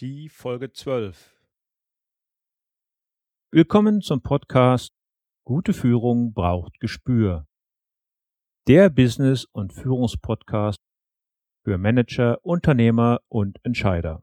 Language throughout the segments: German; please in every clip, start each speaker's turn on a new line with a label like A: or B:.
A: die Folge 12. Willkommen zum Podcast Gute Führung braucht Gespür. Der Business- und Führungspodcast für Manager, Unternehmer und Entscheider.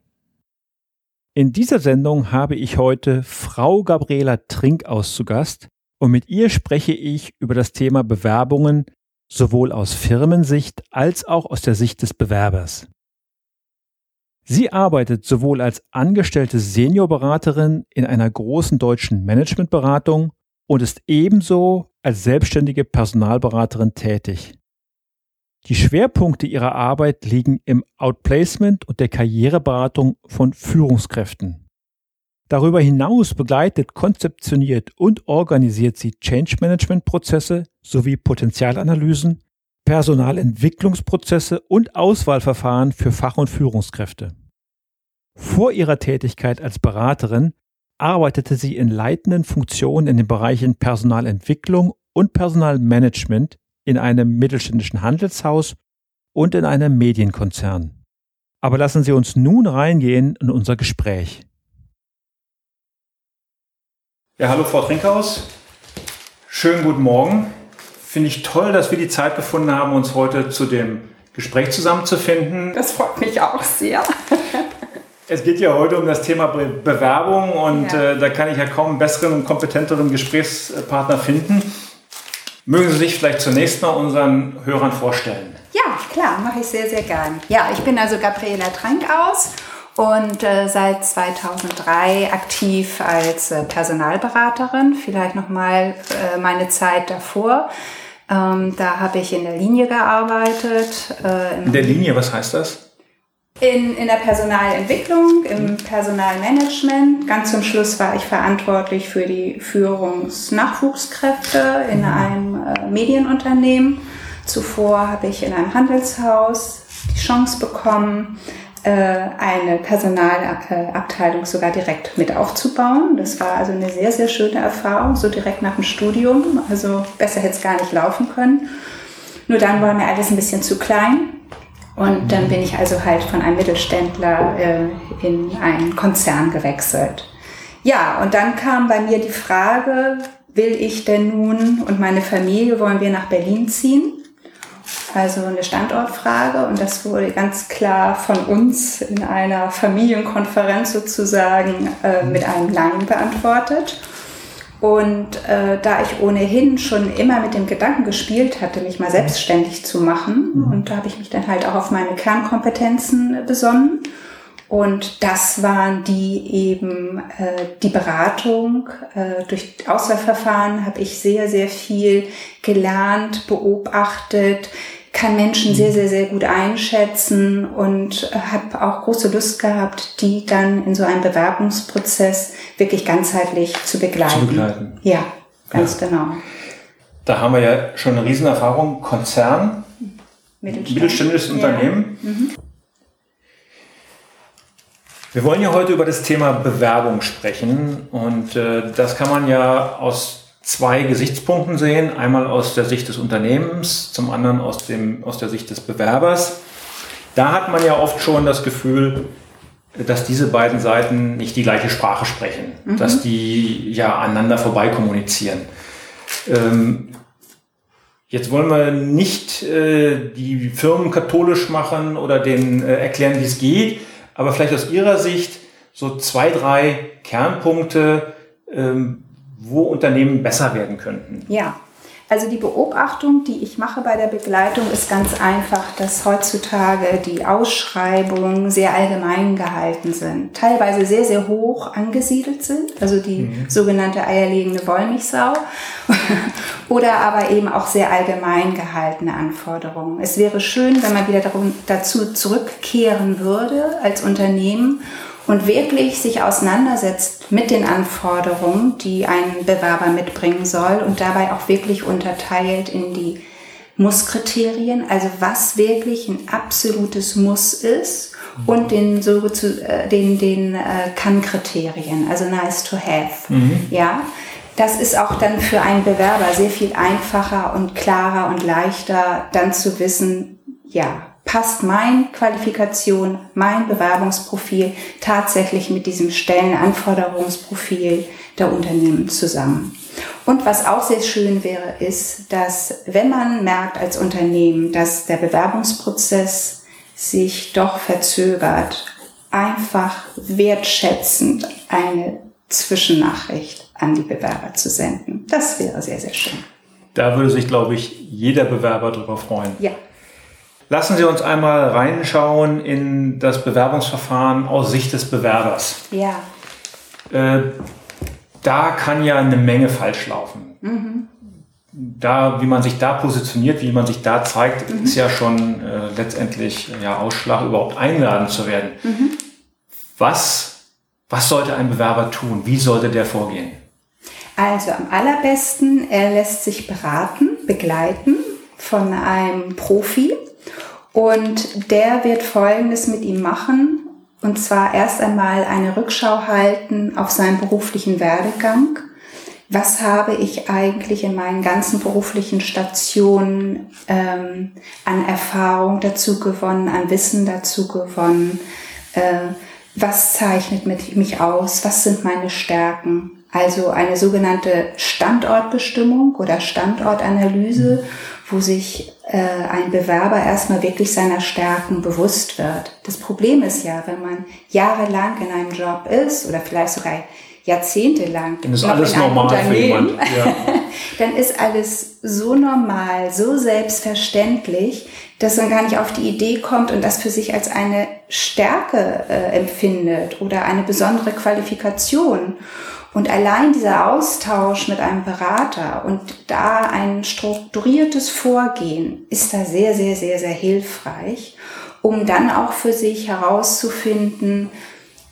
A: In dieser Sendung habe ich heute Frau Gabriela Trinkhaus zu Gast und mit ihr spreche ich über das Thema Bewerbungen sowohl aus Firmensicht als auch aus der Sicht des Bewerbers. Sie arbeitet sowohl als angestellte Seniorberaterin in einer großen deutschen Managementberatung und ist ebenso als selbstständige Personalberaterin tätig. Die Schwerpunkte ihrer Arbeit liegen im Outplacement und der Karriereberatung von Führungskräften. Darüber hinaus begleitet, konzeptioniert und organisiert sie Change Management Prozesse sowie Potenzialanalysen, Personalentwicklungsprozesse und Auswahlverfahren für Fach- und Führungskräfte. Vor ihrer Tätigkeit als Beraterin arbeitete sie in leitenden Funktionen in den Bereichen Personalentwicklung und Personalmanagement in einem mittelständischen Handelshaus und in einem Medienkonzern. Aber lassen Sie uns nun reingehen in unser Gespräch. Ja, hallo Frau Trinkhaus. Schönen guten Morgen. Finde ich toll, dass wir die Zeit gefunden haben, uns heute zu dem Gespräch zusammenzufinden.
B: Das freut mich auch sehr.
A: Es geht ja heute um das Thema Be Bewerbung und ja. äh, da kann ich ja kaum einen besseren und kompetenteren Gesprächspartner finden. Mögen Sie sich vielleicht zunächst mal unseren Hörern vorstellen?
B: Ja, klar, mache ich sehr, sehr gern. Ja, ich bin also Gabriela Trankaus und äh, seit 2003 aktiv als äh, Personalberaterin. Vielleicht nochmal äh, meine Zeit davor. Ähm, da habe ich in der Linie gearbeitet.
A: Äh, in der Linie, was heißt das?
B: In, in der Personalentwicklung, im Personalmanagement. Ganz zum Schluss war ich verantwortlich für die Führungsnachwuchskräfte in mhm. einem äh, Medienunternehmen. Zuvor habe ich in einem Handelshaus die Chance bekommen, äh, eine Personalabteilung sogar direkt mit aufzubauen. Das war also eine sehr, sehr schöne Erfahrung, so direkt nach dem Studium. Also besser hätte es gar nicht laufen können. Nur dann war mir alles ein bisschen zu klein und dann bin ich also halt von einem Mittelständler äh, in einen Konzern gewechselt. Ja, und dann kam bei mir die Frage, will ich denn nun und meine Familie, wollen wir nach Berlin ziehen? Also eine Standortfrage und das wurde ganz klar von uns in einer Familienkonferenz sozusagen äh, mit einem Nein beantwortet. Und äh, da ich ohnehin schon immer mit dem Gedanken gespielt hatte, mich mal selbstständig zu machen, mhm. und da habe ich mich dann halt auch auf meine Kernkompetenzen besonnen. Und das waren die eben äh, die Beratung. Äh, durch Auswahlverfahren habe ich sehr, sehr viel gelernt, beobachtet, kann Menschen sehr, sehr, sehr gut einschätzen und habe auch große Lust gehabt, die dann in so einem Bewerbungsprozess wirklich ganzheitlich zu begleiten. Zu begleiten. Ja, ganz ja. genau.
A: Da haben wir ja schon eine Riesenerfahrung. Konzern, mittelständisches ja. Unternehmen. Mhm. Wir wollen ja heute über das Thema Bewerbung sprechen und äh, das kann man ja aus zwei Gesichtspunkten sehen. Einmal aus der Sicht des Unternehmens, zum anderen aus, dem, aus der Sicht des Bewerbers. Da hat man ja oft schon das Gefühl, dass diese beiden Seiten nicht die gleiche Sprache sprechen, mhm. dass die ja aneinander vorbei kommunizieren. Ähm, jetzt wollen wir nicht äh, die Firmen katholisch machen oder denen äh, erklären, wie es geht, aber vielleicht aus Ihrer Sicht so zwei, drei Kernpunkte, ähm, wo Unternehmen besser werden könnten?
B: Ja, Also die Beobachtung, die ich mache bei der Begleitung, ist ganz einfach, dass heutzutage die Ausschreibungen sehr allgemein gehalten sind, teilweise sehr, sehr hoch angesiedelt sind, also die mhm. sogenannte eierlegende Wollmilchsau, oder aber eben auch sehr allgemein gehaltene Anforderungen. Es wäre schön, wenn man wieder dazu zurückkehren würde als Unternehmen und wirklich sich auseinandersetzt mit den Anforderungen, die ein Bewerber mitbringen soll und dabei auch wirklich unterteilt in die Muss-Kriterien, also was wirklich ein absolutes Muss ist und den so zu, äh, den den äh, Kann-Kriterien, also nice to have. Mhm. Ja, das ist auch dann für einen Bewerber sehr viel einfacher und klarer und leichter, dann zu wissen, ja, passt mein Qualifikation, mein Bewerbungsprofil tatsächlich mit diesem Stellenanforderungsprofil der Unternehmen zusammen. Und was auch sehr schön wäre, ist, dass wenn man merkt als Unternehmen, dass der Bewerbungsprozess sich doch verzögert, einfach wertschätzend eine Zwischennachricht an die Bewerber zu senden. Das wäre sehr, sehr schön.
A: Da würde sich, glaube ich, jeder Bewerber darüber freuen.
B: Ja,
A: Lassen Sie uns einmal reinschauen in das Bewerbungsverfahren aus Sicht des Bewerbers.
B: Ja.
A: Äh, da kann ja eine Menge falsch laufen. Mhm. Da, wie man sich da positioniert, wie man sich da zeigt, mhm. ist ja schon äh, letztendlich ja, Ausschlag, überhaupt eingeladen zu werden. Mhm. Was, was sollte ein Bewerber tun? Wie sollte der vorgehen?
B: Also am allerbesten, er lässt sich beraten, begleiten von einem Profi, und der wird Folgendes mit ihm machen. Und zwar erst einmal eine Rückschau halten auf seinen beruflichen Werdegang. Was habe ich eigentlich in meinen ganzen beruflichen Stationen ähm, an Erfahrung dazu gewonnen, an Wissen dazu gewonnen? Äh, was zeichnet mich aus? Was sind meine Stärken? Also eine sogenannte Standortbestimmung oder Standortanalyse, wo sich äh, ein Bewerber erstmal wirklich seiner Stärken bewusst wird. Das Problem ist ja, wenn man jahrelang in einem Job ist oder vielleicht sogar jahrzehntelang
A: dann ist alles normal für jemand. Ja.
B: dann ist alles so normal, so selbstverständlich, dass man gar nicht auf die Idee kommt und das für sich als eine Stärke äh, empfindet oder eine besondere Qualifikation. Und allein dieser Austausch mit einem Berater und da ein strukturiertes Vorgehen ist da sehr, sehr, sehr, sehr hilfreich, um dann auch für sich herauszufinden,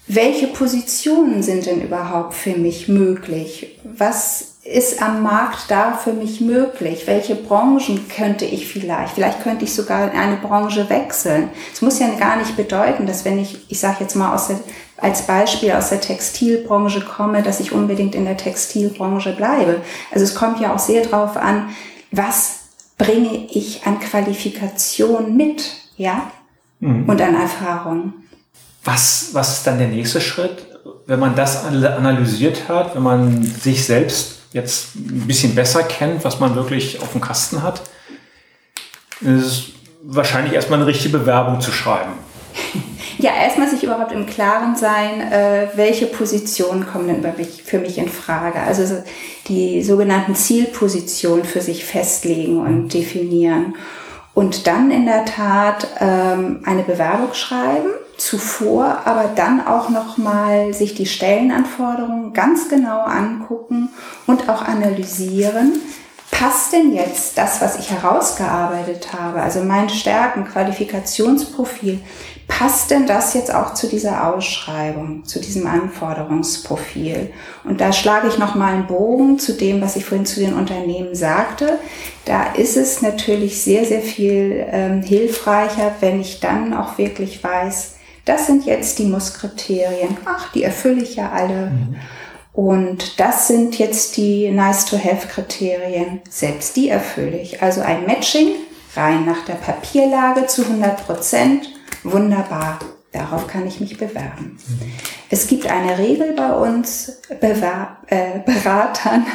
B: welche Positionen sind denn überhaupt für mich möglich? Was ist am Markt da für mich möglich? Welche Branchen könnte ich vielleicht? Vielleicht könnte ich sogar in eine Branche wechseln. Es muss ja gar nicht bedeuten, dass wenn ich, ich sage jetzt mal aus der, als Beispiel aus der Textilbranche komme, dass ich unbedingt in der Textilbranche bleibe. Also es kommt ja auch sehr darauf an, was bringe ich an Qualifikation mit, ja, mhm. und an Erfahrung.
A: Was, was ist dann der nächste Schritt, wenn man das analysiert hat, wenn man sich selbst jetzt ein bisschen besser kennt, was man wirklich auf dem Kasten hat, ist es wahrscheinlich erstmal eine richtige Bewerbung zu schreiben.
B: Ja, erstmal sich überhaupt im Klaren sein, äh, welche Positionen kommen denn für mich in Frage. Also die sogenannten Zielpositionen für sich festlegen und definieren. Und dann in der Tat ähm, eine Bewerbung schreiben zuvor aber dann auch nochmal sich die Stellenanforderungen ganz genau angucken und auch analysieren. Passt denn jetzt das, was ich herausgearbeitet habe, also mein Stärken, Qualifikationsprofil, passt denn das jetzt auch zu dieser Ausschreibung, zu diesem Anforderungsprofil? Und da schlage ich nochmal einen Bogen zu dem, was ich vorhin zu den Unternehmen sagte. Da ist es natürlich sehr, sehr viel ähm, hilfreicher, wenn ich dann auch wirklich weiß, das sind jetzt die Musskriterien. Ach, die erfülle ich ja alle. Mhm. Und das sind jetzt die Nice-to-Have-Kriterien. Selbst die erfülle ich. Also ein Matching rein nach der Papierlage zu 100 Prozent. Wunderbar. Darauf kann ich mich bewerben. Mhm. Es gibt eine Regel bei uns Bewer äh, Beratern,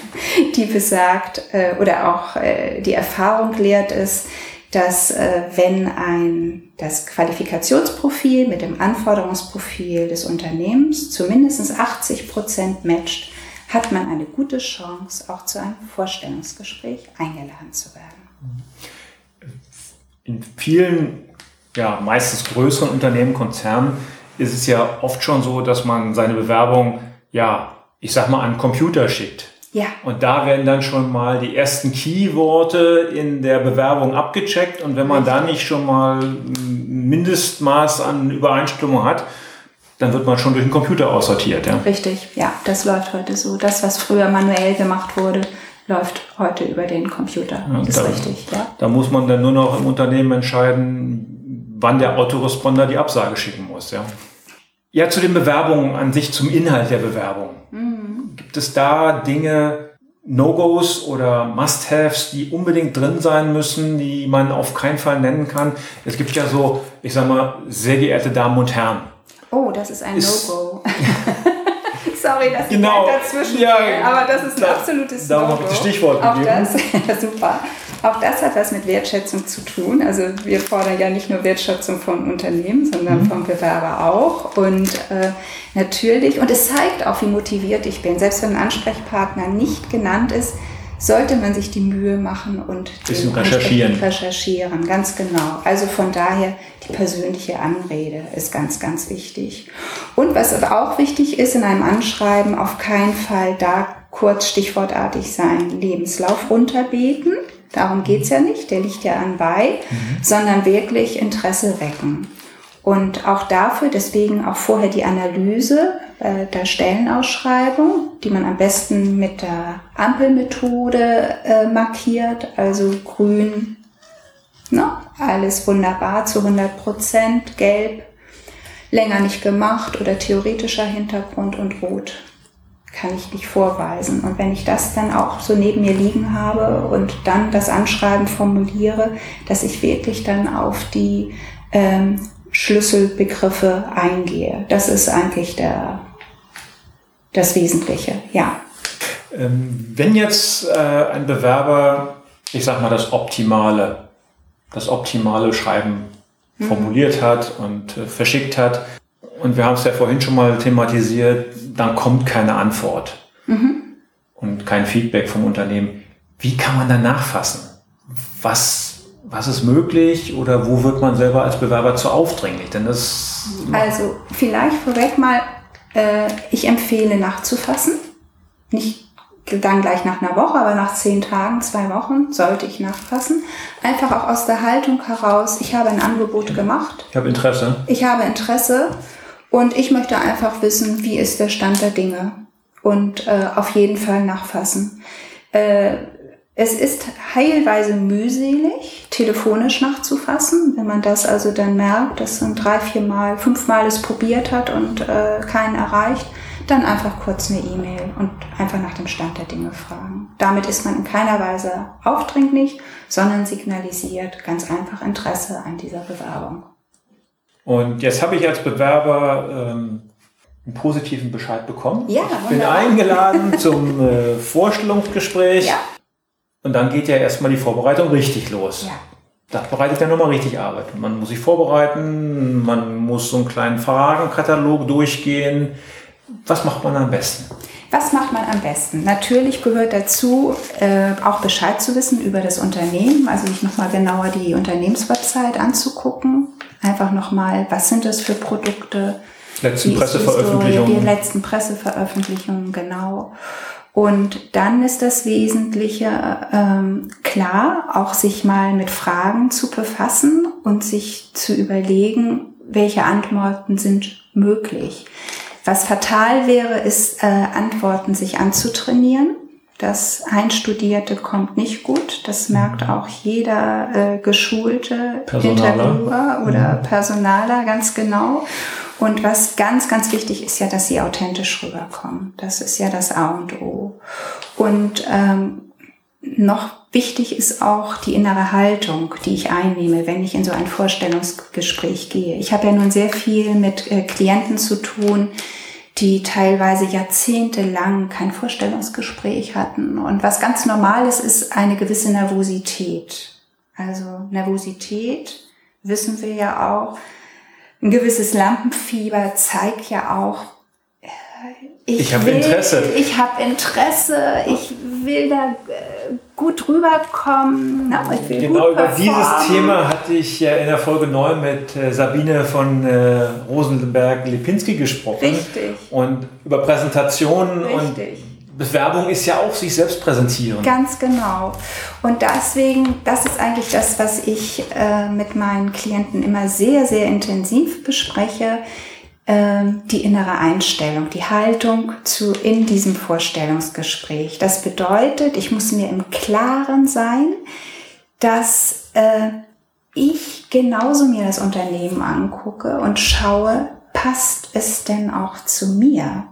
B: die besagt äh, oder auch äh, die Erfahrung lehrt es, dass äh, wenn ein, das Qualifikationsprofil mit dem Anforderungsprofil des Unternehmens zu mindestens 80 Prozent matcht, hat man eine gute Chance, auch zu einem Vorstellungsgespräch eingeladen zu werden.
A: In vielen, ja, meistens größeren Unternehmen, Konzernen ist es ja oft schon so, dass man seine Bewerbung, ja, ich sag mal, an Computer schickt.
B: Ja.
A: Und da werden dann schon mal die ersten Keyworte in der Bewerbung abgecheckt. Und wenn man da nicht schon mal ein Mindestmaß an Übereinstimmung hat, dann wird man schon durch den Computer aussortiert. Ja?
B: Richtig, ja, das läuft heute so. Das, was früher manuell gemacht wurde, läuft heute über den Computer. Ja, ist
A: da,
B: richtig, ja.
A: Da muss man dann nur noch im Unternehmen entscheiden, wann der Autoresponder die Absage schicken muss. Ja, ja zu den Bewerbungen an sich, zum Inhalt der Bewerbung. Mhm. Gibt es da Dinge, No-Gos oder Must-Haves, die unbedingt drin sein müssen, die man auf keinen Fall nennen kann? Es gibt ja so, ich sag mal, sehr geehrte Damen und Herren.
B: Oh, das ist ein No-Go. Sorry, dass genau. ich dazwischen ja, aber das ist ein da, absolutes
A: Darum no habe ich das Stichwort
B: Auch gegeben. Das, super. Auch das hat was mit Wertschätzung zu tun. Also wir fordern ja nicht nur Wertschätzung vom Unternehmen, sondern mhm. vom Bewerber auch. Und äh, natürlich, und es zeigt auch, wie motiviert ich bin. Selbst wenn ein Ansprechpartner nicht genannt ist, sollte man sich die Mühe machen und
A: bisschen recherchieren.
B: recherchieren, ganz genau. Also von daher die persönliche Anrede ist ganz, ganz wichtig. Und was auch wichtig ist in einem Anschreiben, auf keinen Fall da kurz stichwortartig sein, Lebenslauf runterbeten. Darum geht's ja nicht, der liegt ja anbei, mhm. sondern wirklich Interesse wecken. Und auch dafür, deswegen auch vorher die Analyse äh, der Stellenausschreibung, die man am besten mit der Ampelmethode äh, markiert, also grün, ne, alles wunderbar zu 100 Prozent, gelb, länger nicht gemacht oder theoretischer Hintergrund und rot kann ich nicht vorweisen. Und wenn ich das dann auch so neben mir liegen habe und dann das Anschreiben formuliere, dass ich wirklich dann auf die ähm, Schlüsselbegriffe eingehe. Das ist eigentlich der, das Wesentliche, ja.
A: Ähm, wenn jetzt äh, ein Bewerber, ich sag mal, das optimale, das optimale Schreiben mhm. formuliert hat und äh, verschickt hat, und wir haben es ja vorhin schon mal thematisiert, dann kommt keine Antwort mhm. und kein Feedback vom Unternehmen. Wie kann man dann nachfassen? Was was ist möglich oder wo wird man selber als Bewerber zu aufdringlich? Denn das
B: also vielleicht vorweg mal, äh, ich empfehle nachzufassen. Nicht dann gleich nach einer Woche, aber nach zehn Tagen, zwei Wochen sollte ich nachfassen. Einfach auch aus der Haltung heraus, ich habe ein Angebot gemacht.
A: Ich habe Interesse.
B: Ich habe Interesse und ich möchte einfach wissen, wie ist der Stand der Dinge. Und äh, auf jeden Fall nachfassen. Äh, es ist heilweise mühselig, telefonisch nachzufassen. Wenn man das also dann merkt, dass man drei, vier Mal, fünf Mal es probiert hat und äh, keinen erreicht, dann einfach kurz eine E-Mail und einfach nach dem Stand der Dinge fragen. Damit ist man in keiner Weise aufdringlich, sondern signalisiert ganz einfach Interesse an dieser Bewerbung.
A: Und jetzt habe ich als Bewerber ähm, einen positiven Bescheid bekommen.
B: Ja,
A: ich bin eingeladen zum äh, Vorstellungsgespräch. Ja. Und dann geht ja erstmal die Vorbereitung richtig los. Ja. Da bereitet ja nochmal richtig Arbeit. Man muss sich vorbereiten, man muss so einen kleinen Fragenkatalog durchgehen. Was macht man am besten?
B: Was macht man am besten? Natürlich gehört dazu, äh, auch Bescheid zu wissen über das Unternehmen, also sich nochmal genauer die Unternehmenswebsite anzugucken. Einfach nochmal, was sind das für Produkte?
A: Letzten Presseveröffentlichungen.
B: Die letzten Presseveröffentlichungen, genau. Und dann ist das Wesentliche ähm, klar, auch sich mal mit Fragen zu befassen und sich zu überlegen, welche Antworten sind möglich. Was fatal wäre, ist, äh, Antworten sich anzutrainieren. Das Einstudierte kommt nicht gut. Das merkt auch jeder äh, geschulte Personaler. Interviewer oder mhm. Personaler ganz genau. Und was ganz, ganz wichtig ist ja, dass sie authentisch rüberkommen. Das ist ja das A und O. Und ähm, noch wichtig ist auch die innere Haltung, die ich einnehme, wenn ich in so ein Vorstellungsgespräch gehe. Ich habe ja nun sehr viel mit äh, Klienten zu tun, die teilweise jahrzehntelang kein Vorstellungsgespräch hatten. Und was ganz normal ist, ist eine gewisse Nervosität. Also Nervosität, wissen wir ja auch, ein gewisses Lampenfieber zeigt ja auch, ich,
A: ich habe Interesse.
B: Ich habe Interesse, ich will da äh, gut rüberkommen. Na,
A: Genau über dieses
B: performen.
A: Thema hatte ich ja in der Folge 9 mit äh, Sabine von äh, Rosenberg-Lipinski gesprochen.
B: Richtig.
A: Und über Präsentationen und
B: Richtig.
A: Bewerbung ist ja auch sich selbst präsentieren.
B: Ganz genau. Und deswegen, das ist eigentlich das, was ich äh, mit meinen Klienten immer sehr, sehr intensiv bespreche. Ähm, die innere Einstellung, die Haltung zu in diesem Vorstellungsgespräch. Das bedeutet, ich muss mir im Klaren sein, dass äh, ich genauso mir das Unternehmen angucke und schaue, passt es denn auch zu mir?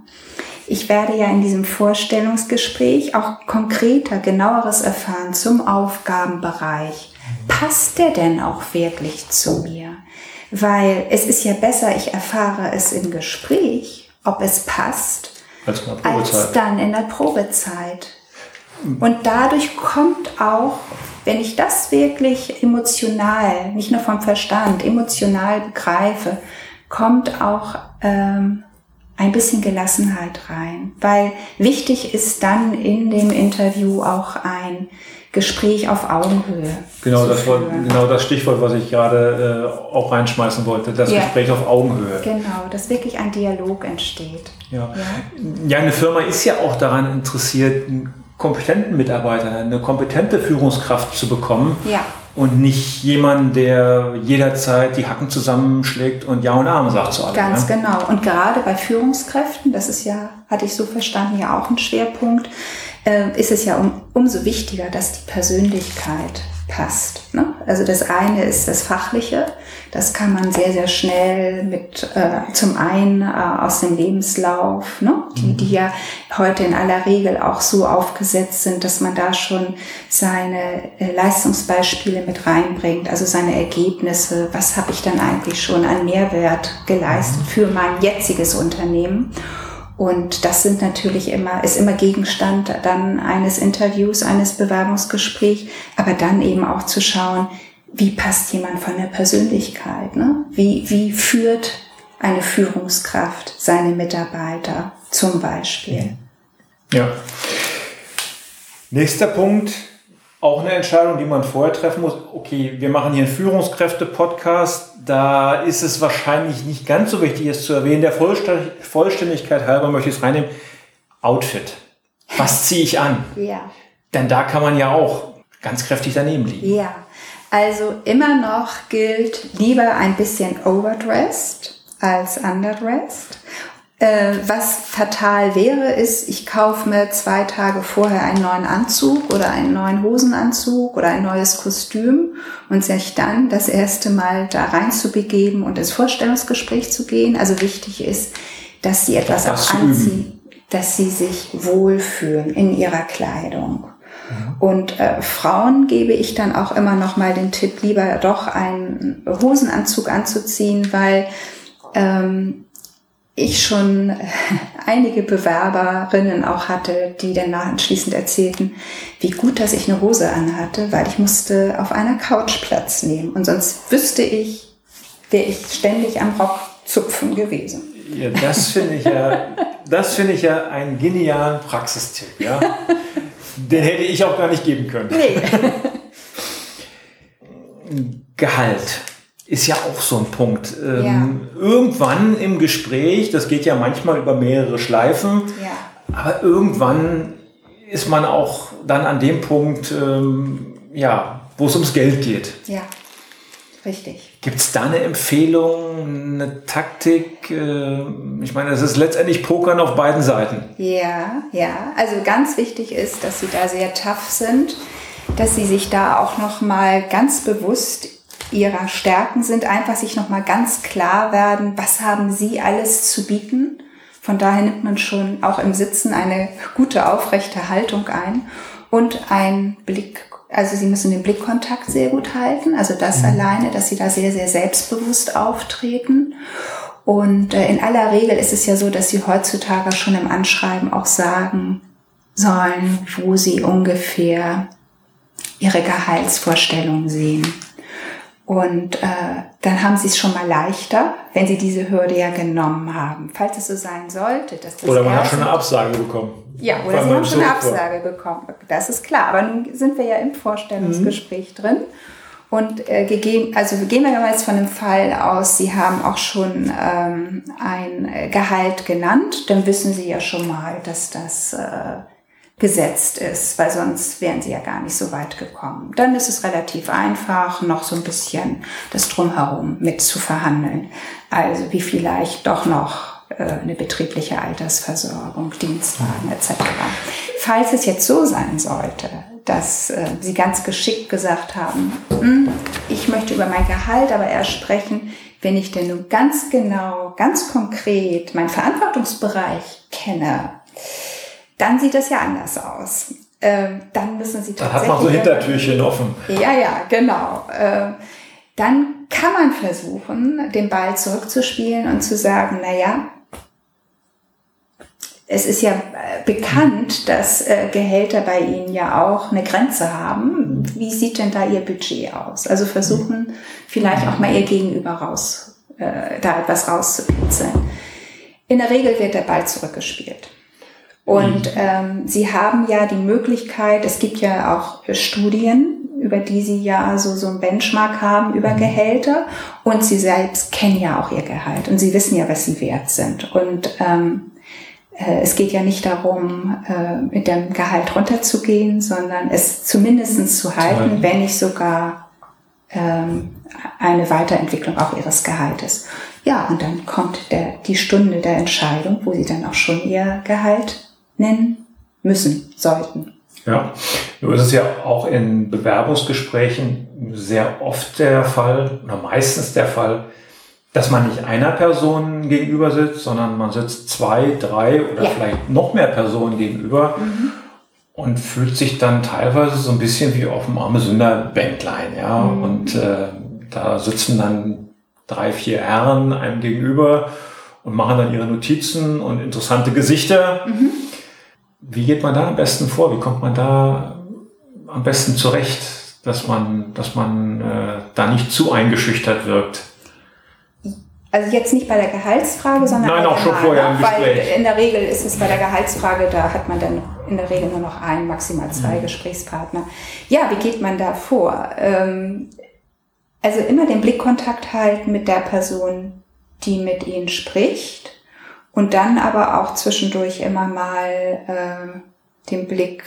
B: Ich werde ja in diesem Vorstellungsgespräch auch konkreter, genaueres erfahren zum Aufgabenbereich. Passt der denn auch wirklich zu mir? Weil es ist ja besser, ich erfahre es im Gespräch, ob es passt,
A: Als
B: als dann in der Probezeit. Und dadurch kommt auch, wenn ich das wirklich emotional, nicht nur vom Verstand, emotional begreife, kommt auch ähm, ein bisschen Gelassenheit rein. Weil wichtig ist dann in dem Interview auch ein Gespräch auf Augenhöhe.
A: Genau das,
B: führen.
A: genau das Stichwort, was ich gerade äh, auch reinschmeißen wollte. Das
B: Ja.
A: Gespräch auf Augenhöhe.
B: Genau, dass wirklich ein Dialog entsteht.
A: Ja.
B: Ja.
A: ja, eine Firma ist ja auch daran interessiert, einen kompetenten Mitarbeiter, eine kompetente Führungskraft zu bekommen.
B: Ja.
A: Und nicht jemanden, der jederzeit die Hacken zusammenschlägt und Ja und Arm sagt zu allem.
B: Ganz
A: ne?
B: genau. Und gerade bei Führungskräften, das ist ja, hatte ich so verstanden, ja auch ein Schwerpunkt, äh, ist es ja um, umso wichtiger, dass die Persönlichkeit passt. Ne? Also das eine ist das Fachliche, das kann man sehr, sehr schnell mit äh, zum einen äh, aus dem Lebenslauf, ne? die, die ja heute in aller Regel auch so aufgesetzt sind, dass man da schon seine äh, Leistungsbeispiele mit reinbringt, also seine Ergebnisse, was habe ich dann eigentlich schon an Mehrwert geleistet für mein jetziges Unternehmen. Und das sind natürlich immer, ist immer Gegenstand dann eines Interviews, eines Bewerbungsgesprächs, aber dann eben auch zu schauen, wie passt jemand von der Persönlichkeit, ne? Wie, wie führt eine Führungskraft seine Mitarbeiter zum Beispiel?
A: Ja. Nächster Punkt, auch eine Entscheidung, die man vorher treffen muss. Okay, wir machen hier einen Führungskräfte-Podcast. Da ist es wahrscheinlich nicht ganz so wichtig, es zu erwähnen. Der Vollständig- Vollständigkeit halber möchte ich es reinnehmen. Outfit. Was ziehe ich an?
B: Ja.
A: Denn da kann man ja auch ganz kräftig daneben liegen.
B: Ja, also immer noch gilt lieber ein bisschen overdressed als underdressed. Äh, was fatal wäre, ist, ich kaufe mir zwei Tage vorher einen neuen Anzug oder einen neuen Hosenanzug oder ein neues Kostüm und sich dann das erste Mal da rein zu begeben und ins Vorstellungsgespräch zu gehen. Also wichtig ist, dass sie etwas
A: Das
B: auch anziehen, dass sie sich wohlfühlen in ihrer Kleidung. Und äh, Frauen gebe ich dann auch immer noch mal den Tipp, lieber doch einen Hosenanzug anzuziehen, weil ähm, ich schon einige Bewerberinnen auch hatte, die dann anschließend erzählten, wie gut, dass ich eine Hose anhatte, weil ich musste auf einer Couch Platz nehmen. Und sonst wüsste ich, wäre ich ständig am Rockzupfen gewesen.
A: Ja, das finde ich ja, das finde ich ja einen genialen Praxistipp, ja. Den hätte ich auch gar nicht geben können.
B: Nee.
A: Gehalt ist ja auch so ein Punkt. Ähm, Irgendwann im Gespräch, das geht ja manchmal über mehrere Schleifen,
B: Ja.
A: aber irgendwann ist man auch dann an dem Punkt, ähm, ja, wo es ums Geld geht.
B: Ja, richtig.
A: Gibt es da eine Empfehlung, eine Taktik? Äh, Ich meine, es ist letztendlich Pokern auf beiden Seiten.
B: Ja, ja. Also ganz wichtig ist, dass sie da sehr tough sind, dass sie sich da auch noch mal ganz bewusst ihrer Stärken sind, einfach sich noch mal ganz klar werden, was haben sie alles zu bieten. Von daher nimmt man schon auch im Sitzen eine gute aufrechte Haltung ein und ein Blick, also sie müssen den Blickkontakt sehr gut halten, also das alleine, dass sie da sehr, sehr selbstbewusst auftreten. Und äh, in aller Regel ist es ja so, dass sie heutzutage schon im Anschreiben auch sagen sollen, wo sie ungefähr ihre Gehaltsvorstellungen sehen. Und äh, dann haben sie es schon mal leichter, wenn sie diese Hürde ja genommen haben. Falls es so sein sollte, dass das
A: Oder man hat schon eine Absage bekommen.
B: Ja, oder sie haben schon eine Absage war. bekommen. Das ist klar. Aber nun sind wir ja im Vorstellungsgespräch mhm. drin. Und äh, gegeben, also gehen wir jetzt von dem Fall aus, Sie haben auch schon ähm, ein Gehalt genannt, dann wissen Sie ja schon mal, dass das äh, gesetzt ist, weil sonst wären sie ja gar nicht so weit gekommen. Dann ist es relativ einfach, noch so ein bisschen das Drumherum mit zu verhandeln. Also wie vielleicht doch noch äh, eine betriebliche Altersversorgung, Dienstwagen etc. Falls es jetzt so sein sollte, dass äh, Sie ganz geschickt gesagt haben, hm, ich möchte über mein Gehalt aber erst sprechen, wenn ich denn nun ganz genau, ganz konkret meinen Verantwortungsbereich kenne, dann sieht das ja anders aus. Ähm, dann müssen sie
A: tatsächlich. Dann hat man so Hintertürchen offen.
B: Ja, ja, genau. Ähm, dann kann man versuchen, den Ball zurückzuspielen und zu sagen, na ja, es ist ja äh, bekannt, dass äh, Gehälter bei Ihnen ja auch eine Grenze haben. Wie sieht denn da Ihr Budget aus? Also versuchen vielleicht auch mal Ihr Gegenüber raus, äh, da etwas rauszukitzeln. In der Regel wird der Ball zurückgespielt. Und mhm. ähm, sie haben ja die Möglichkeit, es gibt ja auch Studien, über die sie ja so, so ein Benchmark haben über mhm. Gehälter und sie selbst kennen ja auch ihr Gehalt und sie wissen ja, was sie wert sind. Und ähm, äh, es geht ja nicht darum, äh, mit dem Gehalt runterzugehen, sondern es zumindestens zu halten, wenn nicht sogar ähm, eine Weiterentwicklung auch ihres Gehaltes. Ja, und dann kommt der, die Stunde der Entscheidung, wo sie dann auch schon ihr Gehalt nennen müssen, sollten.
A: Ja, nur ist es ja auch in Bewerbungsgesprächen sehr oft der Fall oder meistens der Fall, dass man nicht einer Person gegenüber sitzt, sondern man sitzt zwei, drei oder ja. vielleicht noch mehr Personen gegenüber mhm. und fühlt sich dann teilweise so ein bisschen wie auf dem arme Sünderbänklein, ja. Mhm. Und äh, da sitzen dann drei, vier Herren einem gegenüber und machen dann ihre Notizen und interessante Gesichter. Mhm. Wie geht man da am besten vor? Wie kommt man da am besten zurecht, dass man, dass man äh, da nicht zu eingeschüchtert wirkt?
B: Also jetzt nicht bei der Gehaltsfrage, sondern
A: Nein, auch schon vorher im Gespräch.
B: Weil in der Regel ist es bei der Gehaltsfrage, da hat man dann in der Regel nur noch einen, maximal zwei mhm. Gesprächspartner. Ja, wie geht man da vor? Ähm, also immer den Blickkontakt halten mit der Person, die mit Ihnen spricht und dann aber auch zwischendurch immer mal äh, den Blick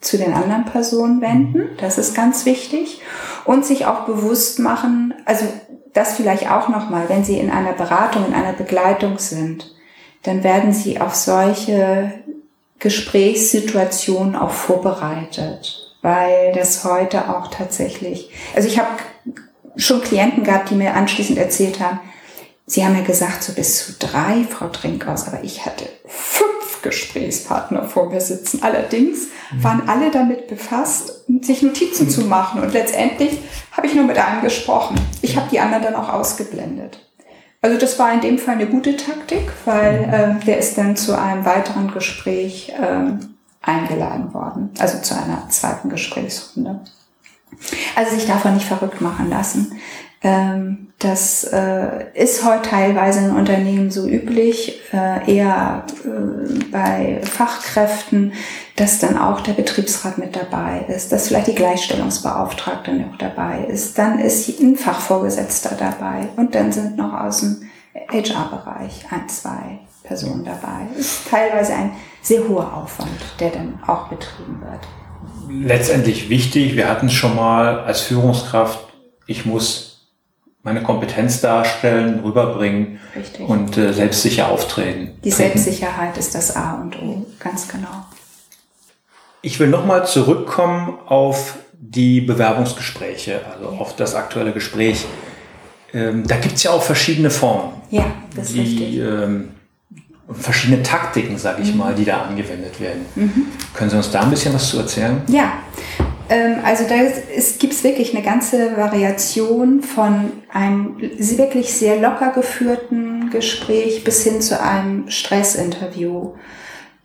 B: zu den anderen Personen wenden. Mhm. Das ist ganz wichtig. Und sich auch bewusst machen, also das vielleicht auch nochmal, wenn Sie in einer Beratung, in einer Begleitung sind, dann werden Sie auf solche Gesprächssituationen auch vorbereitet, weil das heute auch tatsächlich, also ich habe schon Klienten gehabt, die mir anschließend erzählt haben, Sie haben ja gesagt, so bis zu drei, Frau Trinkhaus, aber ich hatte fünf Gesprächspartner vor mir sitzen. Allerdings mhm. waren alle damit befasst, sich Notizen zu machen. Und letztendlich habe ich nur mit einem gesprochen. Ich habe die anderen dann auch ausgeblendet. Also das war in dem Fall eine gute Taktik, weil äh, der ist dann zu einem weiteren Gespräch äh, eingeladen worden, also zu einer zweiten Gesprächsrunde. Also sich davon nicht verrückt machen lassen. Ähm, das äh, ist heute teilweise in Unternehmen so üblich, äh, eher äh, bei Fachkräften, dass dann auch der Betriebsrat mit dabei ist, dass vielleicht die Gleichstellungsbeauftragte noch dabei ist, dann ist ein Fachvorgesetzter dabei und dann sind noch aus dem HR-Bereich ein, zwei Personen dabei. Ist teilweise ein sehr hoher Aufwand, der dann auch betrieben wird.
A: Letztendlich wichtig, wir hatten es schon mal als Führungskraft, ich muss meine Kompetenz darstellen, rüberbringen Richtig. und äh, selbstsicher auftreten.
B: Die Selbstsicherheit ist das A und O, ganz genau.
A: Ich will nochmal zurückkommen auf die Bewerbungsgespräche, also auf das aktuelle Gespräch. Ähm, da gibt's ja auch verschiedene Formen.
B: Ja, das ist die, richtig. Ähm,
A: verschiedene Taktiken, sage ich mhm. mal, die da angewendet werden. Mhm. Können Sie uns da ein bisschen was zu erzählen?
B: Ja, also da gibt es wirklich eine ganze Variation von einem wirklich sehr locker geführten Gespräch bis hin zu einem Stressinterview.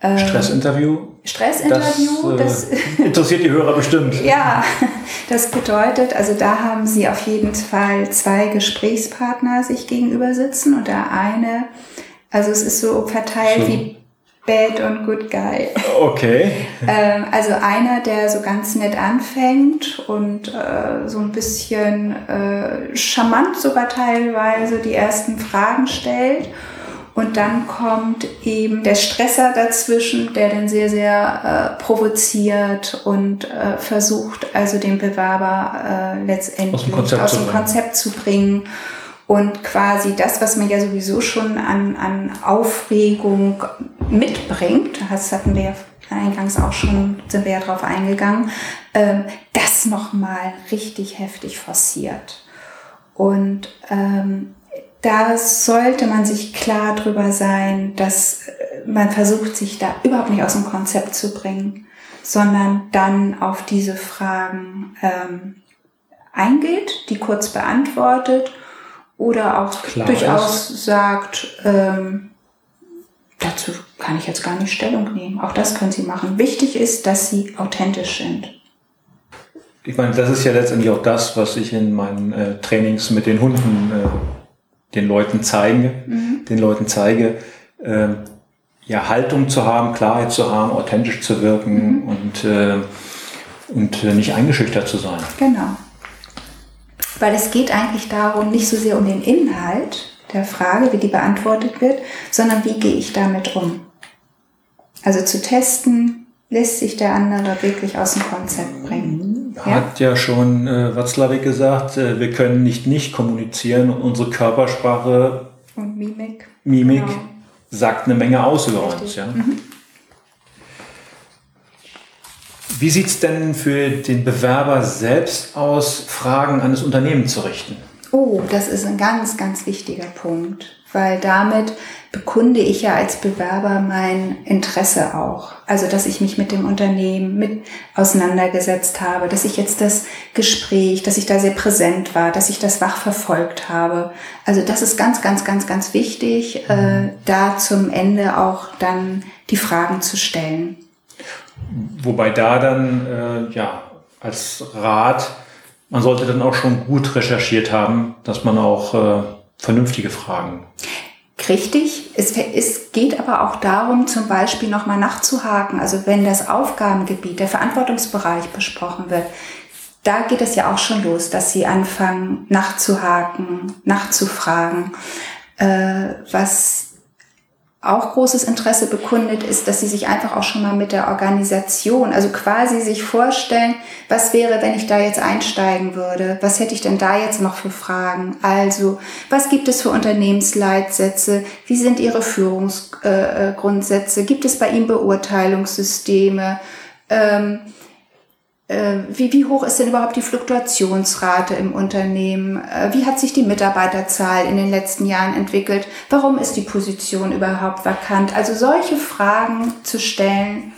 A: Ähm, Stressinterview?
B: Stressinterview.
A: Das, äh, das interessiert die Hörer bestimmt.
B: ja, das bedeutet, also da haben Sie auf jeden Fall zwei Gesprächspartner sich gegenüber sitzen und der eine, also es ist so verteilt so. wie Bad und Good Guy.
A: Okay.
B: ähm, also einer, der so ganz nett anfängt und äh, so ein bisschen äh, charmant sogar teilweise die ersten Fragen stellt. Und dann kommt eben der Stresser dazwischen, der dann sehr, sehr äh, provoziert und äh, versucht, also den Bewerber äh, letztendlich aus dem Konzept, aus dem Konzept zu bringen und quasi das, was man ja sowieso schon an, an Aufregung mitbringt, das hatten wir ja eingangs auch schon, sind wir ja drauf eingegangen, ähm, das nochmal richtig heftig forciert. Und ähm, da sollte man sich klar drüber sein, dass äh, man versucht, sich da überhaupt nicht aus dem Konzept zu bringen, sondern dann auf diese Fragen ähm, eingeht, die kurz beantwortet oder auch Klar durchaus ist. sagt, ähm, dazu kann ich jetzt gar nicht Stellung nehmen. Auch das können Sie machen. Wichtig ist, dass Sie authentisch sind.
A: Ich meine, das ist ja letztendlich auch das, was ich in meinen äh, Trainings mit den Hunden äh, den Leuten zeige, mhm. den Leuten zeige, äh, ja Haltung zu haben, Klarheit zu haben, authentisch zu wirken mhm. und äh, und äh, nicht eingeschüchtert zu sein.
B: Genau weil es geht eigentlich darum, nicht so sehr um den Inhalt der Frage, wie die beantwortet wird, sondern wie gehe ich damit um. Also zu testen, lässt sich der andere wirklich aus dem Konzept bringen.
A: Hat ja, ja schon äh, Watzlawick gesagt, äh, wir können nicht nicht kommunizieren und unsere Körpersprache
B: und Mimik,
A: Mimik genau. sagt eine Menge aus über Richtig. uns. Ja? Mhm. Wie sieht es denn für den Bewerber selbst aus, Fragen an das Unternehmen zu richten?
B: Oh, das ist ein ganz, ganz wichtiger Punkt, weil damit bekunde ich ja als Bewerber mein Interesse auch. Also, dass ich mich mit dem Unternehmen mit auseinandergesetzt habe, dass ich jetzt das Gespräch, dass ich da sehr präsent war, dass ich das wach verfolgt habe. Also, das ist ganz, ganz, ganz, ganz wichtig, äh, da zum Ende auch dann die Fragen zu stellen.
A: Wobei da dann, äh, ja, als Rat, man sollte dann auch schon gut recherchiert haben, dass man auch äh, vernünftige Fragen.
B: Richtig. Es, es geht aber auch darum, zum Beispiel nochmal nachzuhaken. Also wenn das Aufgabengebiet, der Verantwortungsbereich besprochen wird, da geht es ja auch schon los, dass sie anfangen nachzuhaken, nachzufragen, äh, was auch großes Interesse bekundet, ist, dass sie sich einfach auch schon mal mit der Organisation, also quasi sich vorstellen, was wäre, wenn ich da jetzt einsteigen würde? Was hätte ich denn da jetzt noch für Fragen? Also, was gibt es für Unternehmensleitsätze? Wie sind Ihre Führungsgrundsätze? Äh, gibt es bei Ihnen Beurteilungssysteme? Ähm, äh, wie, wie hoch ist denn überhaupt die Fluktuationsrate im Unternehmen? Äh, wie hat sich die Mitarbeiterzahl in den letzten Jahren entwickelt? Warum ist die Position überhaupt vakant? Also solche Fragen zu stellen,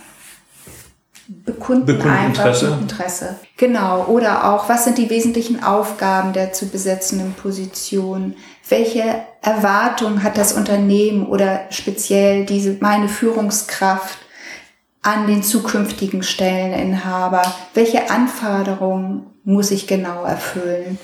B: bekunden, bekunden einfach Interesse. Interesse. Genau. Oder auch, was sind die wesentlichen Aufgaben der zu besetzenden Position? Welche Erwartung hat das Unternehmen oder speziell diese, meine Führungskraft? An den zukünftigen Stelleninhaber? Welche Anforderungen muss ich genau erfüllen?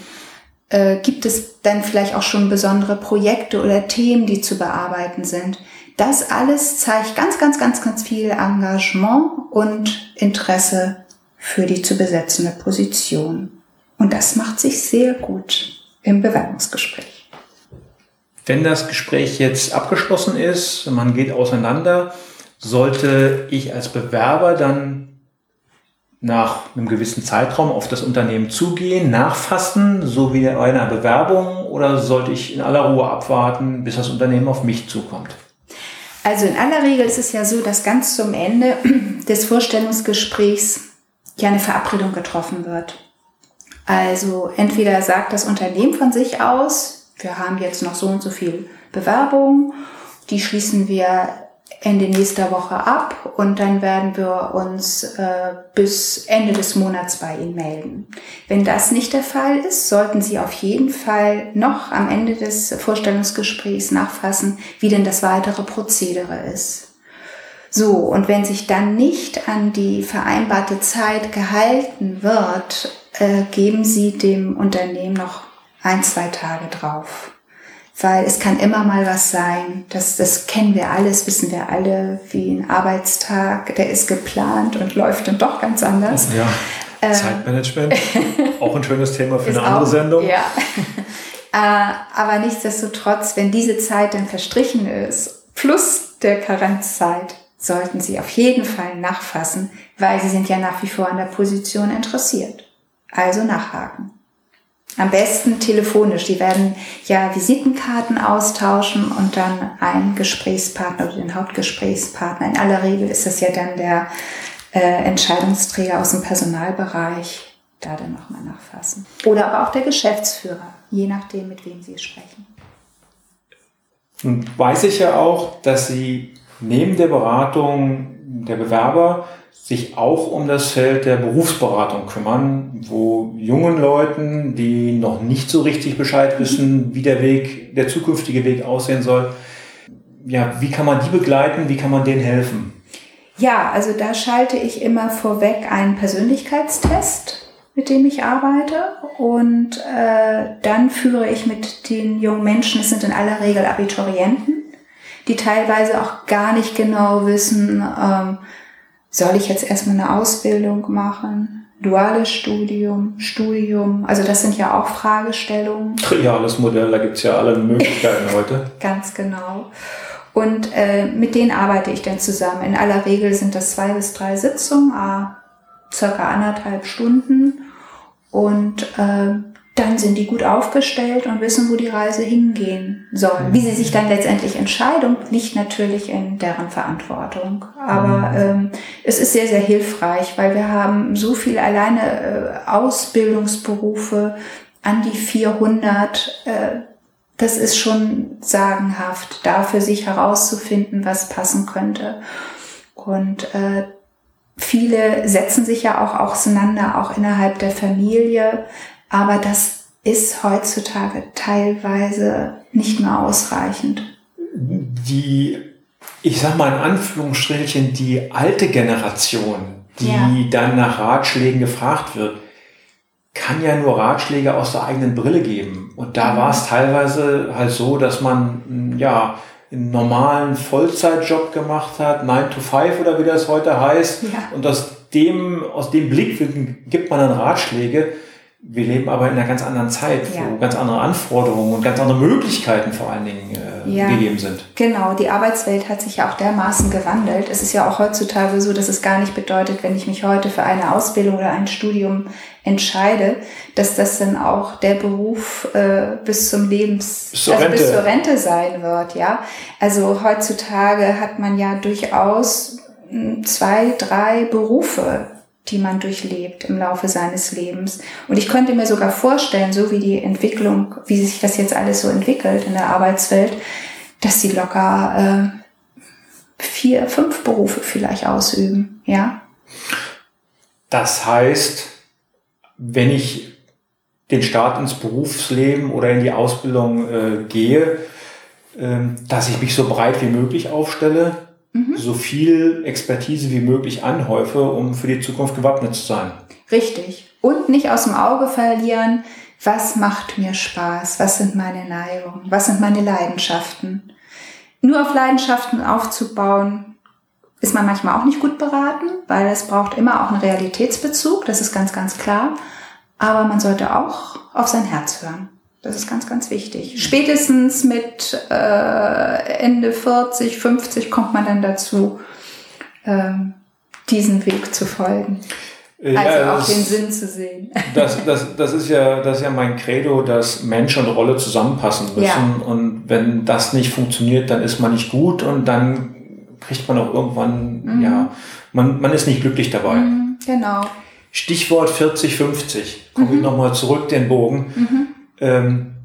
B: Äh, gibt es dann vielleicht auch schon besondere Projekte oder Themen, die zu bearbeiten sind? Das alles zeigt ganz, ganz, ganz, ganz viel Engagement und Interesse für die zu besetzende Position. Und das macht sich sehr gut im Bewerbungsgespräch.
A: Wenn das Gespräch jetzt abgeschlossen ist, man geht auseinander, sollte ich als Bewerber dann nach einem gewissen Zeitraum auf das Unternehmen zugehen, nachfassen, so wie bei einer Bewerbung, oder sollte ich in aller Ruhe abwarten, bis das Unternehmen auf mich zukommt?
B: Also in aller Regel ist es ja so, dass ganz zum Ende des Vorstellungsgesprächs ja eine Verabredung getroffen wird. Also entweder sagt das Unternehmen von sich aus, wir haben jetzt noch so und so viel Bewerbung, die schließen wir Ende nächster Woche ab und dann werden wir uns äh, bis Ende des Monats bei Ihnen melden. Wenn das nicht der Fall ist, sollten Sie auf jeden Fall noch am Ende des Vorstellungsgesprächs nachfassen, wie denn das weitere Prozedere ist. So, und wenn sich dann nicht an die vereinbarte Zeit gehalten wird, äh, geben Sie dem Unternehmen noch ein, zwei Tage drauf. Weil es kann immer mal was sein, das, das kennen wir alles, wissen wir alle, wie ein Arbeitstag, der ist geplant und läuft dann doch ganz anders.
A: Ja. Ähm, Zeitmanagement, auch ein schönes Thema für eine andere auch, Sendung.
B: Ja. Äh, aber nichtsdestotrotz, wenn diese Zeit dann verstrichen ist, plus der Karenzzeit, sollten Sie auf jeden Fall nachfassen, weil Sie sind ja nach wie vor an der Position interessiert. Also nachhaken. Am besten telefonisch. Die werden ja Visitenkarten austauschen und dann einen Gesprächspartner oder den Hauptgesprächspartner. In aller Regel ist das ja dann der äh, Entscheidungsträger aus dem Personalbereich. Da dann nochmal nachfassen. Oder aber auch der Geschäftsführer, je nachdem, mit wem Sie sprechen.
A: Nun weiß ich ja auch, dass Sie neben der Beratung der Bewerber sich auch um das Feld der Berufsberatung kümmern, wo jungen Leuten, die noch nicht so richtig Bescheid wissen, wie der Weg, der zukünftige Weg aussehen soll, ja, wie kann man die begleiten, wie kann man denen helfen?
B: Ja, also da schalte ich immer vorweg einen Persönlichkeitstest, mit dem ich arbeite. Und äh, dann führe ich mit den jungen Menschen, es sind in aller Regel Abiturienten, die teilweise auch gar nicht genau wissen, ähm, soll ich jetzt erstmal eine Ausbildung machen, duales Studium, Studium, also das sind ja auch Fragestellungen.
A: Triales Modell, da gibt's ja alle Möglichkeiten heute.
B: Ganz genau. Und äh, mit denen arbeite ich dann zusammen. In aller Regel sind das zwei bis drei Sitzungen, ah, circa anderthalb Stunden. Und äh, dann sind die gut aufgestellt und wissen, wo die Reise hingehen soll. Wie sie sich dann letztendlich entscheiden, liegt natürlich in deren Verantwortung. Aber mhm. ähm, es ist sehr, sehr hilfreich, weil wir haben so viel alleine äh, Ausbildungsberufe an die 400. Äh, das ist schon sagenhaft, da für sich herauszufinden, was passen könnte. Und äh, viele setzen sich ja auch auseinander, auch innerhalb der Familie aber das ist heutzutage teilweise nicht mehr ausreichend.
A: Die, ich sag mal in Anführungsstrichen, die alte Generation, die ja. dann nach Ratschlägen gefragt wird, kann ja nur Ratschläge aus der eigenen Brille geben. Und da mhm. war es teilweise halt so, dass man, ja, einen normalen Vollzeitjob gemacht hat, 9 to 5 oder wie das heute heißt. Ja. Und aus dem, aus dem Blickwinkel gibt man dann Ratschläge wir leben aber in einer ganz anderen Zeit, ja. wo ganz andere Anforderungen und ganz andere Möglichkeiten vor allen Dingen äh, ja. gegeben sind.
B: Genau, die Arbeitswelt hat sich ja auch dermaßen gewandelt. Es ist ja auch heutzutage so, dass es gar nicht bedeutet, wenn ich mich heute für eine Ausbildung oder ein Studium entscheide, dass das dann auch der Beruf äh, bis zum Lebens, bis zur, also bis zur Rente sein wird. Ja, also heutzutage hat man ja durchaus hm, zwei, drei Berufe die man durchlebt im Laufe seines Lebens. Und ich könnte mir sogar vorstellen, so wie die Entwicklung, wie sich das jetzt alles so entwickelt in der Arbeitswelt, dass sie locker äh, vier, fünf Berufe vielleicht ausüben, ja.
A: Das heißt, wenn ich den Start ins Berufsleben oder in die Ausbildung äh, gehe, äh, dass ich mich so breit wie möglich aufstelle, mhm. so viel Expertise wie möglich anhäufe, um für die Zukunft gewappnet zu sein.
B: Richtig. Und nicht aus dem Auge verlieren, was macht mir Spaß, was sind meine Neigungen, was sind meine Leidenschaften. Nur auf Leidenschaften aufzubauen, ist man manchmal auch nicht gut beraten, weil es braucht immer auch einen Realitätsbezug, das ist ganz, ganz klar. Aber man sollte auch auf sein Herz hören. Das ist ganz, ganz wichtig. Spätestens mit äh, Ende 40, 50 kommt man dann dazu, ähm, diesen Weg zu folgen. Ja, also auch den Sinn zu sehen.
A: Das, das, das, ist ja, das ist ja mein Credo, dass Mensch und Rolle zusammenpassen müssen. Ja. Und wenn das nicht funktioniert, dann ist man nicht gut und dann kriegt man auch irgendwann, mhm. ja, man, man ist nicht glücklich dabei. Mhm,
B: genau.
A: Stichwort 40, 50. Komme mhm. ich nochmal zurück den Bogen. Mhm ähm,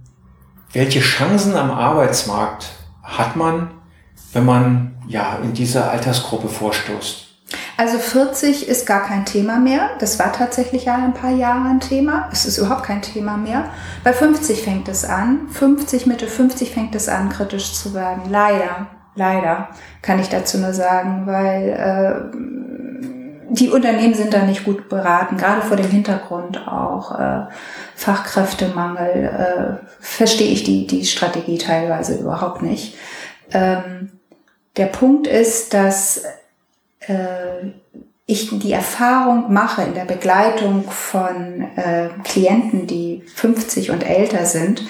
A: welche Chancen am Arbeitsmarkt hat man, wenn man ja in diese Altersgruppe vorstoßt?
B: Also 40 ist gar kein Thema mehr. Das war tatsächlich ja ein paar Jahre ein Thema. Es ist überhaupt kein Thema mehr. Bei 50 fängt es an. 50, Mitte 50 fängt es an, kritisch zu werden. Leider. Leider kann ich dazu nur sagen, weil äh, die Unternehmen sind da nicht gut beraten, gerade vor dem Hintergrund auch äh, Fachkräftemangel, äh, verstehe ich die, die Strategie teilweise überhaupt nicht. Ähm, der Punkt ist, dass äh, ich die Erfahrung mache in der Begleitung von äh, Klienten, die 50 und älter sind,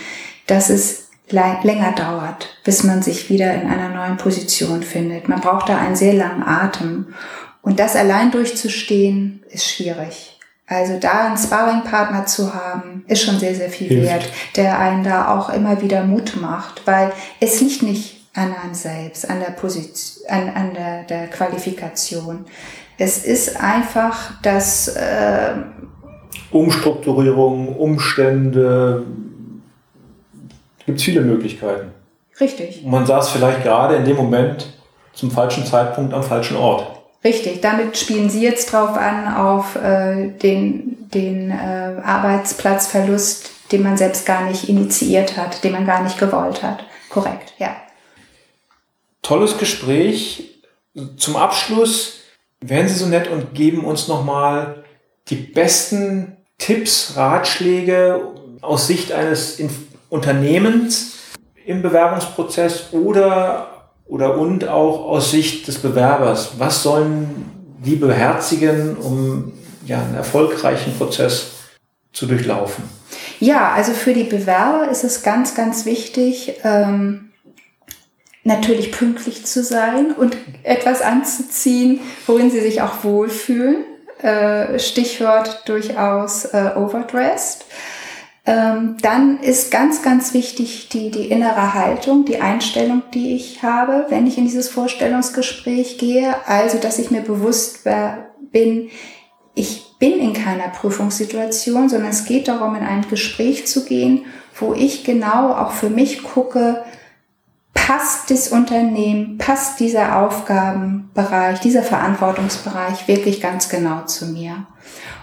B: dass es länger dauert, bis man sich wieder in einer neuen Position findet. Man braucht da einen sehr langen Atem. Und das allein durchzustehen, ist schwierig. Also da einen Sparringpartner zu haben, ist schon sehr, sehr viel Hilft. wert, der einen da auch immer wieder Mut macht, weil es liegt nicht an einem selbst, an der Position, an, an der, der Qualifikation. Es ist einfach das äh,
A: Umstrukturierung, Umstände, gibt es viele Möglichkeiten.
B: Richtig.
A: Und man saß vielleicht gerade in dem Moment zum falschen Zeitpunkt am falschen Ort.
B: Richtig, damit spielen Sie jetzt drauf an, auf äh, den, den äh, Arbeitsplatzverlust, den man selbst gar nicht initiiert hat, den man gar nicht gewollt hat. Korrekt, ja.
A: Tolles Gespräch. Zum Abschluss wären Sie so nett und geben uns nochmal die besten Tipps, Ratschläge aus Sicht eines Unternehmens im Bewerbungsprozess oder oder und auch aus Sicht des Bewerbers. Was sollen die beherzigen, um ja, einen erfolgreichen Prozess zu durchlaufen?
B: Ja, also für die Bewerber ist es ganz, ganz wichtig, ähm, natürlich pünktlich zu sein und etwas anzuziehen, worin sie sich auch wohlfühlen. Äh, Stichwort durchaus äh, overdressed. Ähm, dann ist ganz, ganz wichtig die, die innere Haltung, die Einstellung, die ich habe, wenn ich in dieses Vorstellungsgespräch gehe. Also, dass ich mir bewusst bin, ich bin in keiner Prüfungssituation, sondern es geht darum, in ein Gespräch zu gehen, wo ich genau auch für mich gucke, passt das Unternehmen, passt dieser Aufgabenbereich, dieser Verantwortungsbereich wirklich ganz genau zu mir.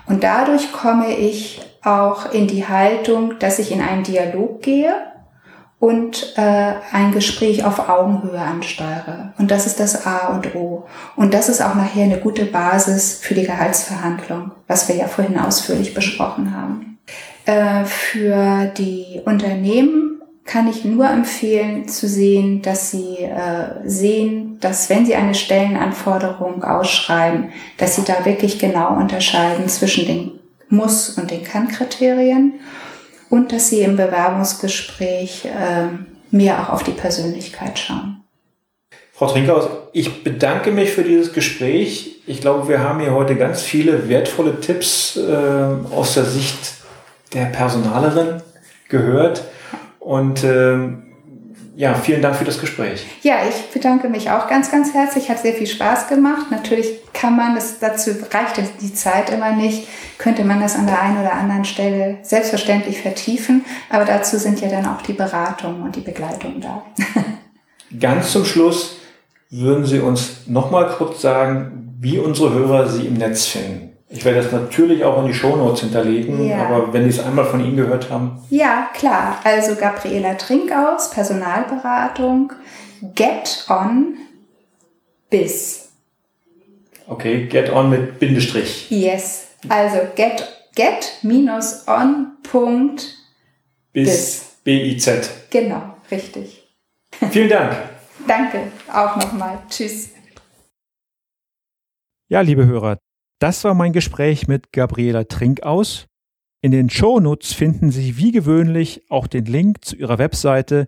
B: Und dadurch komme ich auch in die Haltung, dass ich in einen Dialog gehe und äh, ein Gespräch auf Augenhöhe ansteuere. Und das ist das A und O. Und das ist auch nachher eine gute Basis für die Gehaltsverhandlung, was wir ja vorhin ausführlich besprochen haben. Äh, für die Unternehmen kann ich nur empfehlen zu sehen, dass sie äh, sehen, dass wenn sie eine Stellenanforderung ausschreiben, dass sie da wirklich genau unterscheiden zwischen den muss und den Kann-Kriterien und dass sie im Bewerbungsgespräch äh, mehr auch auf die Persönlichkeit schauen.
A: Frau Trinkhaus, ich bedanke mich für dieses Gespräch. Ich glaube, wir haben hier heute ganz viele wertvolle Tipps äh, aus der Sicht der Personalerin gehört. Und ähm, ja, vielen Dank für das Gespräch.
B: Ja, ich bedanke mich auch ganz, ganz herzlich. Hat sehr viel Spaß gemacht. Natürlich kann man das, dazu reicht die Zeit immer nicht, könnte man das an der einen oder anderen Stelle selbstverständlich vertiefen. Aber dazu sind ja dann auch die Beratungen und die Begleitung da.
A: ganz zum Schluss würden Sie uns nochmal kurz sagen, wie unsere Hörer Sie im Netz finden. Ich werde das natürlich auch in die Shownotes hinterlegen, ja. aber wenn Sie es einmal von Ihnen gehört haben.
B: Ja, klar. Also Gabriela Trinkaus, Personalberatung, Get On bis.
A: Okay, Get On mit Bindestrich.
B: Yes. Also get, get minus on Punkt
A: bis, bis. B-I-Z.
B: Genau, richtig.
A: Vielen Dank.
B: Danke, auch nochmal. Tschüss.
A: Ja, liebe Hörer, das war mein Gespräch mit Gabriela Trinkaus. In den Shownotes finden Sie wie gewöhnlich auch den Link zu ihrer Webseite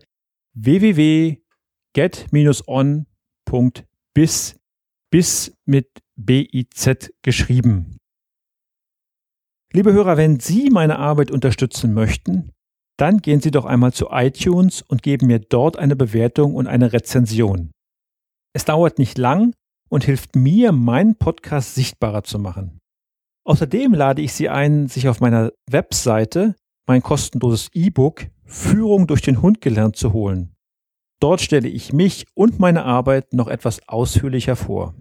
A: www.get-on.biz bis mit BIZ geschrieben. Liebe Hörer, wenn Sie meine Arbeit unterstützen möchten, dann gehen Sie doch einmal zu iTunes und geben mir dort eine Bewertung und eine Rezension. Es dauert nicht lang und hilft mir, meinen Podcast sichtbarer zu machen. Außerdem lade ich Sie ein, sich auf meiner Webseite mein kostenloses E-Book Führung durch den Hund gelernt zu holen. Dort stelle ich mich und meine Arbeit noch etwas ausführlicher vor.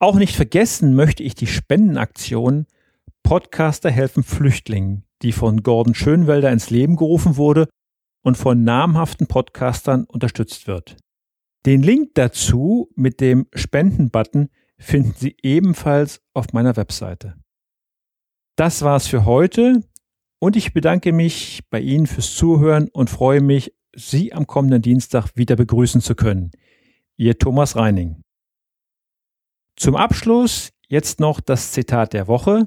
A: Auch nicht vergessen möchte ich die Spendenaktion Podcaster helfen Flüchtlingen, die von Gordon Schönwelder ins Leben gerufen wurde und von namhaften Podcastern unterstützt wird. Den Link dazu mit dem Spenden-Button finden Sie ebenfalls auf meiner Webseite. Das war's für heute und ich bedanke mich bei Ihnen fürs Zuhören und freue mich, Sie am kommenden Dienstag wieder begrüßen zu können. Ihr Thomas Reining. Zum Abschluss jetzt noch das Zitat der Woche,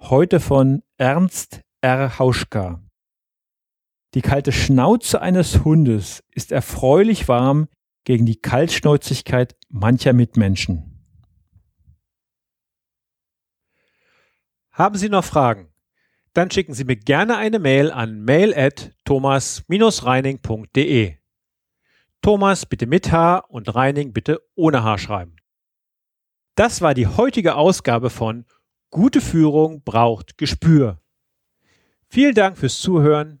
A: heute von Ernst R. Hauschka. Die kalte Schnauze eines Hundes ist erfreulich warm gegen die Kaltschnäuzigkeit mancher Mitmenschen. Haben Sie noch Fragen? Dann schicken Sie mir gerne eine Mail an mail at thomas-reining.de. Thomas bitte mit H und Reining bitte ohne H schreiben. Das war die heutige Ausgabe von Gute Führung braucht Gespür. Vielen Dank fürs Zuhören.